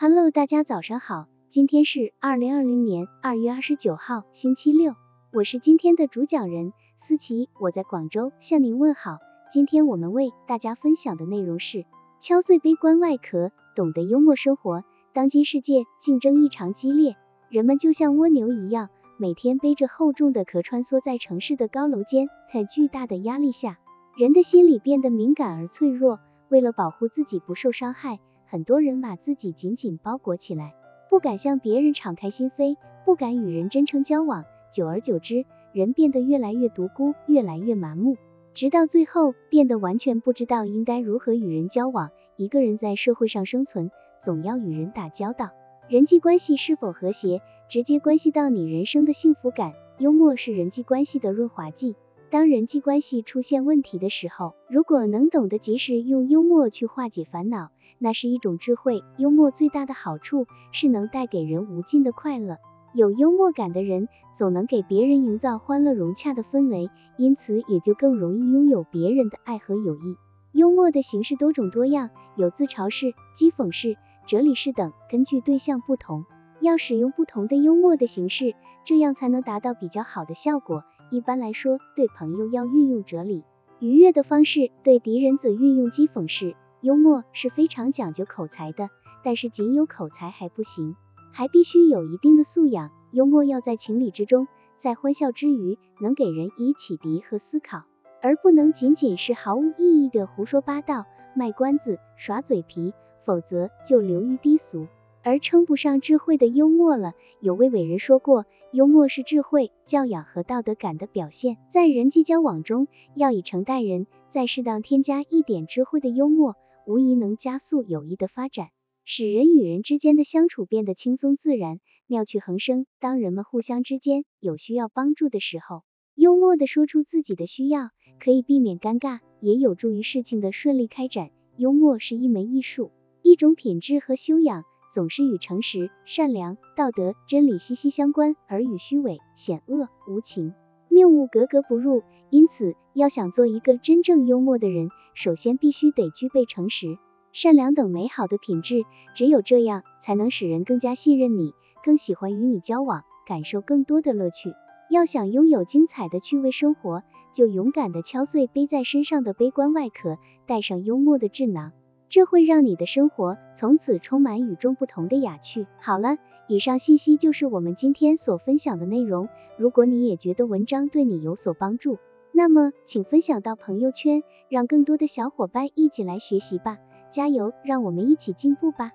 Hello，大家早上好，今天是二零二零年二月二十九号，星期六，我是今天的主讲人思琪，我在广州向您问好。今天我们为大家分享的内容是敲碎悲观外壳，懂得幽默生活。当今世界竞争异常激烈，人们就像蜗牛一样，每天背着厚重的壳穿梭在城市的高楼间，在巨大的压力下，人的心理变得敏感而脆弱。为了保护自己不受伤害，很多人把自己紧紧包裹起来，不敢向别人敞开心扉，不敢与人真诚交往。久而久之，人变得越来越独孤，越来越麻木，直到最后变得完全不知道应该如何与人交往。一个人在社会上生存，总要与人打交道，人际关系是否和谐，直接关系到你人生的幸福感。幽默是人际关系的润滑剂。当人际关系出现问题的时候，如果能懂得及时用幽默去化解烦恼。那是一种智慧。幽默最大的好处是能带给人无尽的快乐。有幽默感的人，总能给别人营造欢乐融洽的氛围，因此也就更容易拥有别人的爱和友谊。幽默的形式多种多样，有自嘲式、讥讽式、哲理式等，根据对象不同，要使用不同的幽默的形式，这样才能达到比较好的效果。一般来说，对朋友要运用哲理愉悦的方式，对敌人则运用讥讽式。幽默是非常讲究口才的，但是仅有口才还不行，还必须有一定的素养。幽默要在情理之中，在欢笑之余，能给人以启迪和思考，而不能仅仅是毫无意义的胡说八道、卖关子、耍嘴皮，否则就流于低俗，而称不上智慧的幽默了。有位伟人说过，幽默是智慧、教养和道德感的表现，在人际交往中，要以诚待人，再适当添加一点智慧的幽默。无疑能加速友谊的发展，使人与人之间的相处变得轻松自然、妙趣横生。当人们互相之间有需要帮助的时候，幽默的说出自己的需要，可以避免尴尬，也有助于事情的顺利开展。幽默是一门艺术，一种品质和修养，总是与诚实、善良、道德、真理息息相关，而与虚伪、险恶、无情。谬误格格不入，因此要想做一个真正幽默的人，首先必须得具备诚实、善良等美好的品质。只有这样，才能使人更加信任你，更喜欢与你交往，感受更多的乐趣。要想拥有精彩的趣味生活，就勇敢的敲碎背在身上的悲观外壳，带上幽默的智囊，这会让你的生活从此充满与众不同的雅趣。好了。以上信息就是我们今天所分享的内容。如果你也觉得文章对你有所帮助，那么请分享到朋友圈，让更多的小伙伴一起来学习吧。加油，让我们一起进步吧。